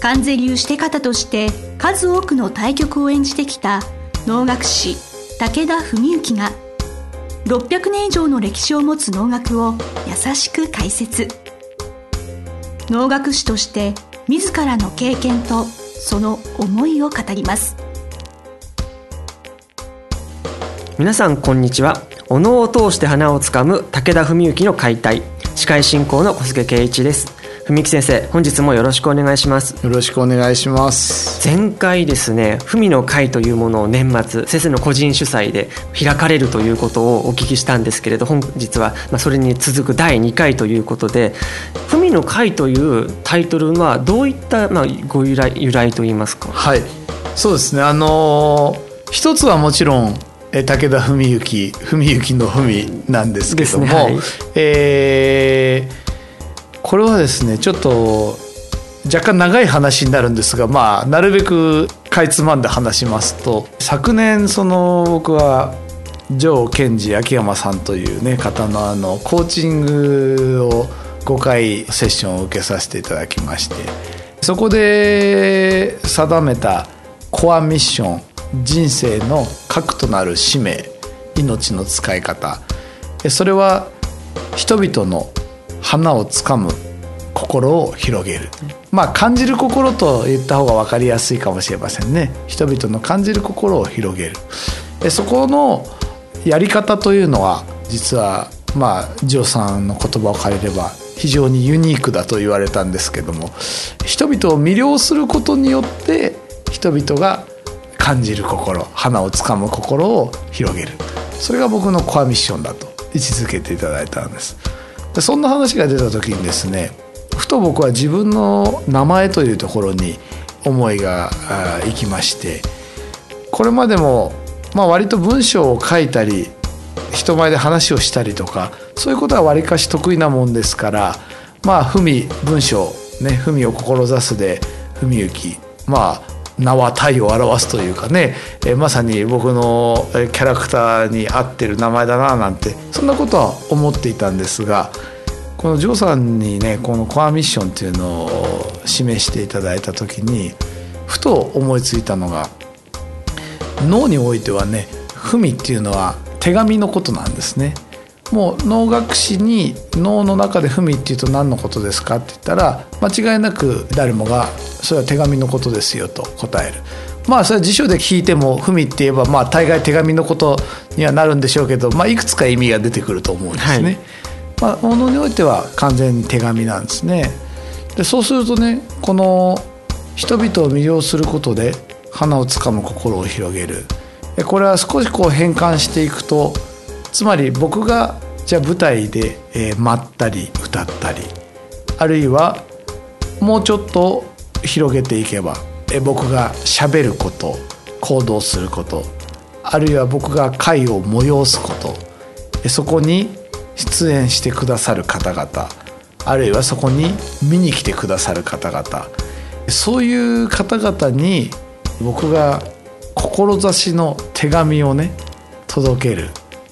関税流して方として数多くの対局を演じてきた能楽師武田文幸が600年以上の歴史を持つ能楽を優しく解説。能楽師として自らの経験とその思いを語ります。皆さんこんにちは。お能を通して花をつかむ武田文幸の解体司会進行の小菅圭一です。文木先生本日もよろしくお願いします。よろしくお願いします。前回ですね文の会というものを年末先生の個人主催で開かれるということをお聞きしたんですけれど本日はまあそれに続く第2回ということで文の会というタイトルはどういったまあご由来由来といいますか？はい。そうですね。あのー一つはもちろんえ武田文幸文幸の文なんですけども、ねはい。えーこれはですねちょっと若干長い話になるんですがまあなるべくかいつまんで話しますと昨年その僕は城賢治秋山さんというね方のあのコーチングを5回セッションを受けさせていただきましてそこで定めたコアミッション人生の核となる使命命の使い方それは人々の花をつかむ心を広げる。まあ感じる心と言った方が分かりやすいかもしれませんね。人々の感じる心を広げる。でそこのやり方というのは実はまあジョーさんの言葉を借りれば非常にユニークだと言われたんですけども人々を魅了することによって人々が感じる心花をつかむ心を広げる。それが僕のコアミッションだと位置づけていただいたんですでそんな話が出た時にですねふと僕は自分の名前というところに思いがあーいきましてこれまでも、まあ、割と文章を書いたり人前で話をしたりとかそういうことはわりかし得意なもんですからまあ文文章ね文を志すで文幸まあ名は体を表すというかね、えまさに僕のキャラクターに合ってる名前だななんてそんなことは思っていたんですがこのジョーさんにねこのコアミッションっていうのを示していただいた時にふと思いついたのが脳においてはね文っていうのは手紙のことなんですね。もう脳学士に脳の中で文っていうと何のことですかって言ったら間違いなく誰もがそれは手紙のことですよと答える。まあそれは辞書で聞いても文って言えばまあ大概手紙のことにはなるんでしょうけど、まあ、いくつか意味が出てくると思うんですね。はいまあ、ものにおいては完全に手紙なんですね。でそうするとねこの人々を魅了することで花をつかむ心を広げるでこれは少しこう変換していくとつまり僕がじゃあ舞台で、えー舞ったり歌ったりあるいはもうちょっと広げていけば、えー僕がしゃべること行動することあるいは僕が会を催すことえーそこに出演してくださる方々あるいはそこに見に来てくださる方々そういう方々に僕が志の手紙をね届ける。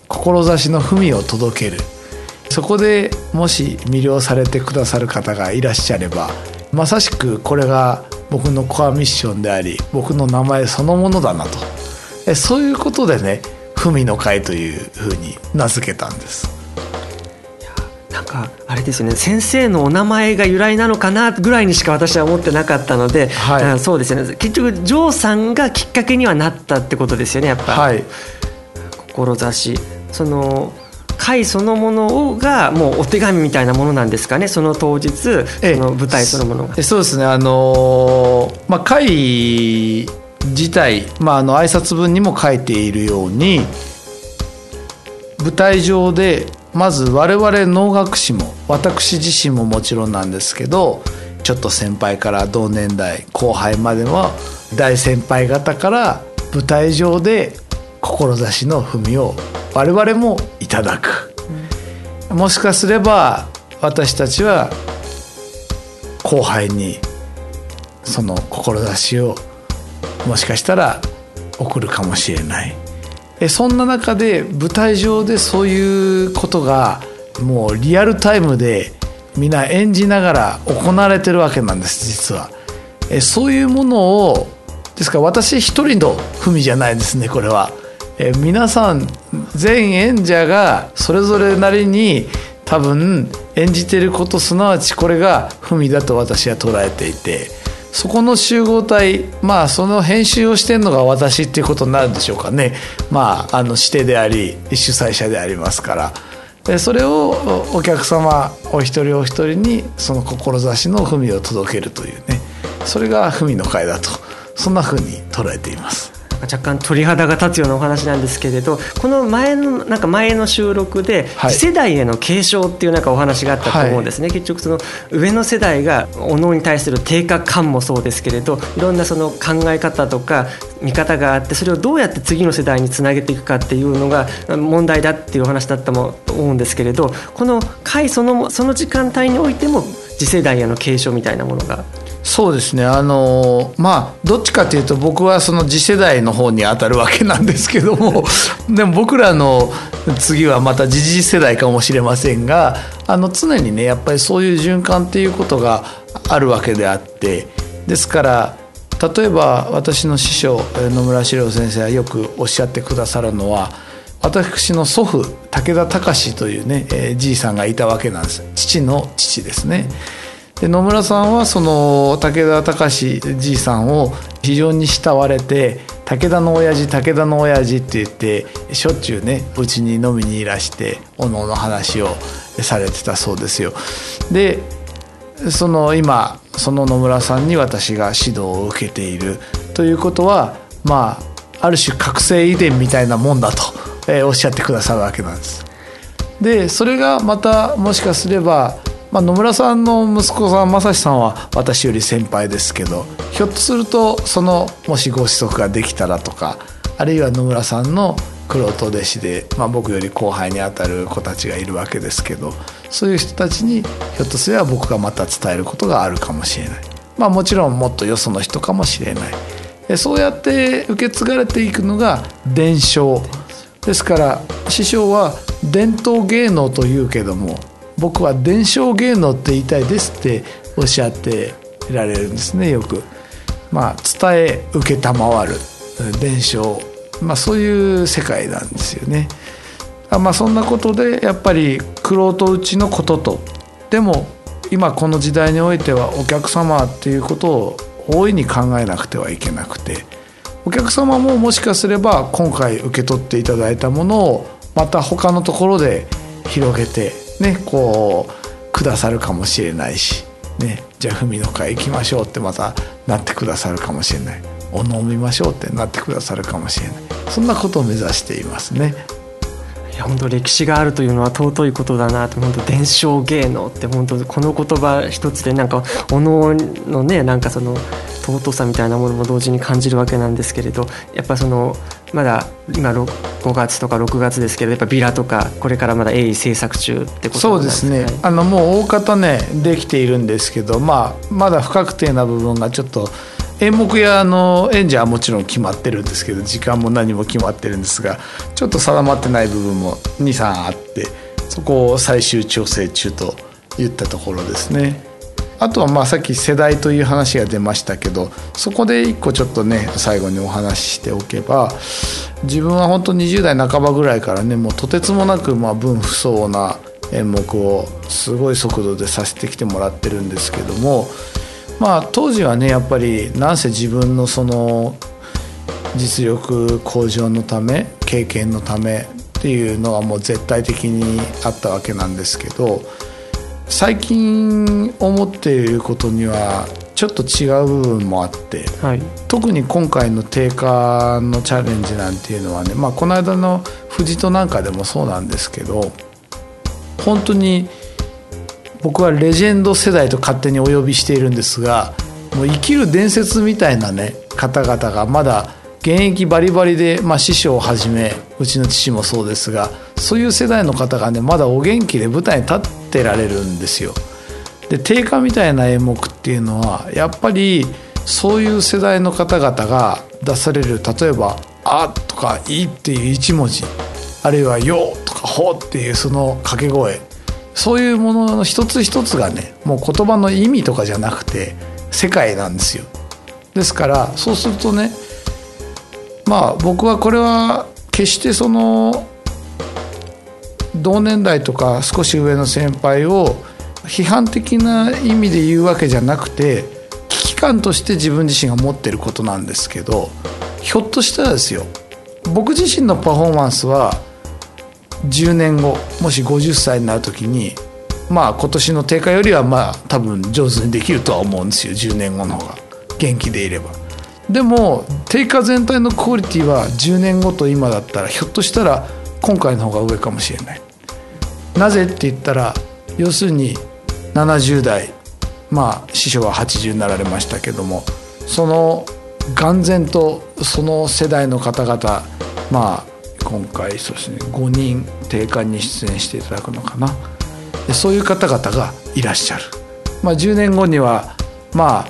志の文を届ける。そこでもし魅了されてくださる方がいらっしゃればまさしくこれが僕のコアミッションであり僕の名前そのものだなと。えそういうことでね「文の会」というふうに名付けたんです。なんかあれですよね。先生のお名前が由来なのかなぐらいにしか私は思ってなかったので、はい。あそうですよね。結局ジョーさんがきっかけにはなったってことですよねやっぱ、はい。志その会そのものがもうお手紙みたいなものなんですかねその当日そえ。えの舞台そのものが。えそうですね。あのーまあ会自体、まあ、あの挨拶文にも書いているように舞台上でまず我々能楽師も私自身ももちろんなんですけどちょっと先輩から同年代後輩までは大先輩方から舞台上で志の踏みを我々もいただく、うん、もしかすれば私たちは後輩にその志をもしかしたら送るかもしれない。そんな中で舞台上でそういうことがもうリアルタイムでみんな演じながら行われてるわけなんです実は。そういうものをですから私一人の文じゃないですねこれは。え皆さん全演者がそれぞれなりに多分演じていることすなわちこれが文だと私は捉えていてそこの集合体まあその編集をしてるのが私っていうことになるんでしょうかね。まああの指定であり主催者でありますから。でそれをお客様お一人お一人にその志の文を届けるというね。それが文の会だと。そんなふうに捉えています。若干鳥肌が立つようなお話なんですけれどこの前のなんか前の収録で次世代への継承っていうなんかお話があったと思うんですね、はい、結局その上の世代がおのに対する低下感もそうですけれどいろんなその考え方とか見方があってそれをどうやって次の世代につなげていくかっていうのが問題だっていう話だったと思うんですけれどこの回そのその時間帯においても次世代への継承みたいなものがそうですねあのまあどっちかというと僕はその次世代の方に当たるわけなんですけども でも僕らの次はまた次次世代かもしれませんがあの常にねやっぱりそういう循環っていうことがあるわけであってですから例えば私の師匠野村史郎先生はよくおっしゃってくださるのは私の祖父武田隆というね、えー、じいさんがいたわけなんです父の父ですね。で野村さんはその武田隆じいさんを非常に慕われて武田の親父武田の親父って言ってしょっちゅうねうちに飲みにいらしておのおの話をされてたそうですよ。でその今その野村さんに私が指導を受けているということはまあある種覚醒遺伝みたいなもんだと、えー、おっしゃってくださるわけなんです。でそれがまたもしかすればまあ、野村さんの息子さん正志さんは私より先輩ですけどひょっとするとそのもしご子息ができたらとかあるいは野村さんの黒人弟子で、まあ、僕より後輩にあたる子たちがいるわけですけどそういう人たちにひょっとすれば僕がまた伝えることがあるかもしれない、まあ、もちろんもっとよその人かもしれない。そうやって受け継がれていくのが伝承。ですから師匠は伝統芸能というけども僕は伝承芸能って言いたいですっておっしゃっていられるんですねよく。まあ、伝え承る伝承、まあ、そういう世界なんですよね。まあ、そんなことでやっぱり玄人うちのこととでも今この時代においてはお客様っていうことを大いに考えなくてはいけなくてお客様ももしかすれば今回受け取っていただいたものをまた他のところで広げてねこうくださるかもしれないし、ね、じゃあ文の会行きましょうってまたなってくださるかもしれないお飲みましょうってなってくださるかもしれないそんなことを目指していますね。いや本当歴史があるというのは尊いことだなと本当伝承芸能って本当この言葉一つでなんかおののねなんかその尊さみたいなものも同時に感じるわけなんですけれどやっぱそのまだ今5月とか6月ですけどやっぱビラとかこれからまだ鋭意制作中ってことそうですね、はい、あのもう大方ねできているんですけど、まあ、まだ不確定な部分がちょっと演目やあの演者はもちろん決まってるんですけど時間も何も決まってるんですがちょっと定まってない部分も23あってそこを最終調整中といったところですね。あとはまあさっき世代という話が出ましたけどそこで一個ちょっとね最後にお話ししておけば自分は本当20代半ばぐらいからねもうとてつもなくまあ分不相応な演目をすごい速度でさせてきてもらってるんですけどもまあ当時はねやっぱりなんせ自分のその実力向上のため経験のためっていうのはもう絶対的にあったわけなんですけど最近思っていることにはちょっと違う部分もあって、はい、特に今回の定価のチャレンジなんていうのはね、まあ、この間の富士となんかでもそうなんですけど本当に僕はレジェンド世代と勝手にお呼びしているんですがもう生きる伝説みたいなね方々がまだ現役バリバリで、まあ、師匠をはじめうちの父もそうですがそういう世代の方がねまだお元気で舞台に立ってられるんですよ。で定価みたいな演目っていうのはやっぱりそういう世代の方々が出される例えば「あ」とか「い」っていう一文字あるいは「よ」とか「ほ」っていうその掛け声そういうものの一つ一つがねもう言葉の意味とかじゃなくて世界なんですよ。ですからそうするとねまあ僕はこれは決してその同年代とか少し上の先輩を批判的な意味で言うわけじゃなくて危機感として自分自身が持ってることなんですけどひょっとしたらですよ僕自身のパフォーマンスは10年後もし50歳になる時にまあ今年の定価よりはまあ多分上手にできるとは思うんですよ10年後の方が元気でいれば。でも定価全体のクオリティは10年後と今だったらひょっとしたら今回の方が上かもしれない。なぜって言ったら要するに70代まあ師匠は80になられましたけどもその眼前とその世代の方々まあ今回そうですね5人定款に出演していただくのかな。そういう方々がいらっしゃる、まあ、10年後にはまあ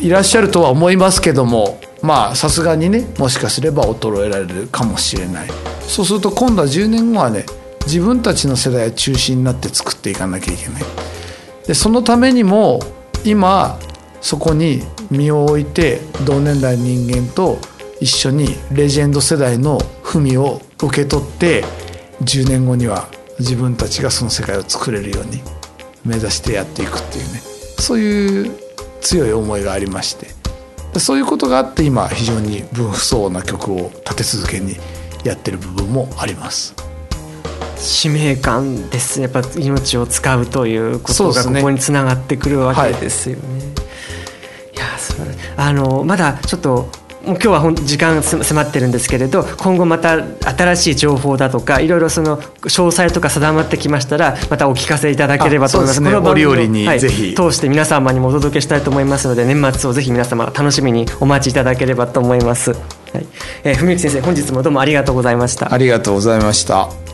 いらっしゃるとは思いますけどもまあさすがにねもしかすれば衰えられるかもしれない。そうすると今度は10年後はね自分たちの世代を中心になって作っていかなきゃいけない。でそのためにも今そこに身を置いて同年代の人間と一緒にレジェンド世代の文を受け取って10年後には自分たちがその世界を作れるように目指してやっていくっていうね。そういう強い思いがありまして。そういうことがあって今非常に分不相応な曲を立て続けにやってる部分もあります。使命感ですやっぱ命を使うということがここにつながってくるわけですよね。ねはい、いやあのまだちょっともう今日は時間迫ってるんですけれど今後また新しい情報だとかいろいろその詳細とか定まってきましたらまたお聞かせいただければと思います。この番組に、はい、ぜひ通して皆様にもお届けしたいと思いますので年末をぜひ皆様楽しみにお待ちいただければと思います。はい、えー、文幸先生本日もどうもありがとうございました。ありがとうございました。